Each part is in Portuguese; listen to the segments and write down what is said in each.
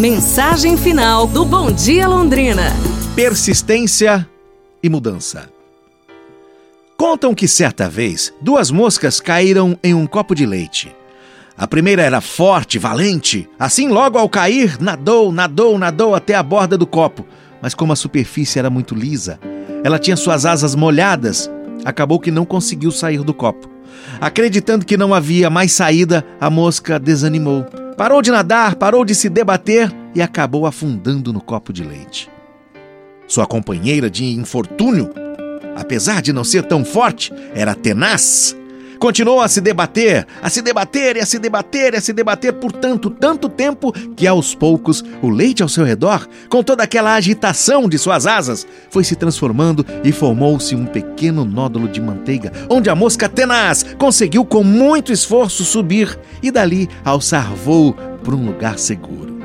Mensagem final do Bom Dia Londrina: Persistência e mudança. Contam que certa vez duas moscas caíram em um copo de leite. A primeira era forte, valente. Assim, logo ao cair, nadou, nadou, nadou até a borda do copo. Mas como a superfície era muito lisa, ela tinha suas asas molhadas, acabou que não conseguiu sair do copo. Acreditando que não havia mais saída, a mosca desanimou. Parou de nadar, parou de se debater e acabou afundando no copo de leite. Sua companheira de infortúnio, apesar de não ser tão forte, era tenaz Continuou a se debater, a se debater e a se debater e a se debater por tanto, tanto tempo que aos poucos o leite ao seu redor, com toda aquela agitação de suas asas, foi se transformando e formou-se um pequeno nódulo de manteiga, onde a mosca tenaz conseguiu com muito esforço subir e dali alçar voo para um lugar seguro.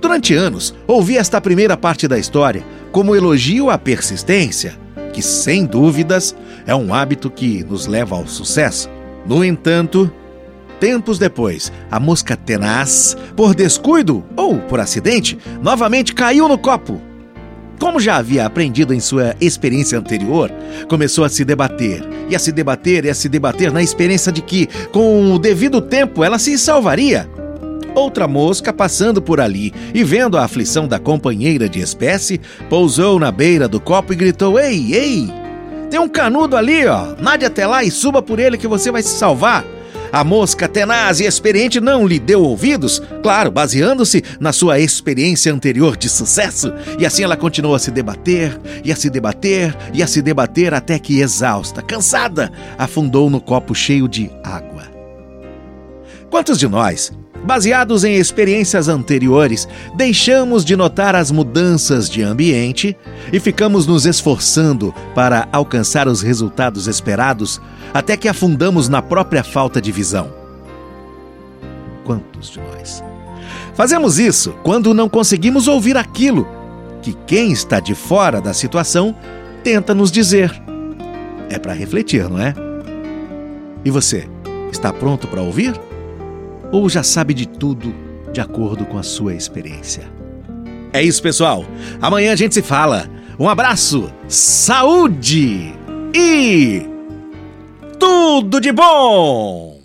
Durante anos, ouvi esta primeira parte da história como elogio à persistência que, sem dúvidas, é um hábito que nos leva ao sucesso. No entanto, tempos depois, a mosca tenaz, por descuido ou por acidente, novamente caiu no copo. Como já havia aprendido em sua experiência anterior, começou a se debater, e a se debater e a se debater na experiência de que, com o devido tempo, ela se salvaria. Outra mosca, passando por ali e vendo a aflição da companheira de espécie, pousou na beira do copo e gritou: Ei, ei! Tem um canudo ali, ó. Nade até lá e suba por ele que você vai se salvar. A mosca tenaz e experiente não lhe deu ouvidos, claro, baseando-se na sua experiência anterior de sucesso, e assim ela continuou a se debater, e a se debater, e a se debater até que, exausta, cansada, afundou no copo cheio de água. Quantos de nós Baseados em experiências anteriores, deixamos de notar as mudanças de ambiente e ficamos nos esforçando para alcançar os resultados esperados até que afundamos na própria falta de visão. Quantos de nós? Fazemos isso quando não conseguimos ouvir aquilo que quem está de fora da situação tenta nos dizer. É para refletir, não é? E você, está pronto para ouvir? Ou já sabe de tudo de acordo com a sua experiência. É isso, pessoal. Amanhã a gente se fala. Um abraço, saúde e tudo de bom!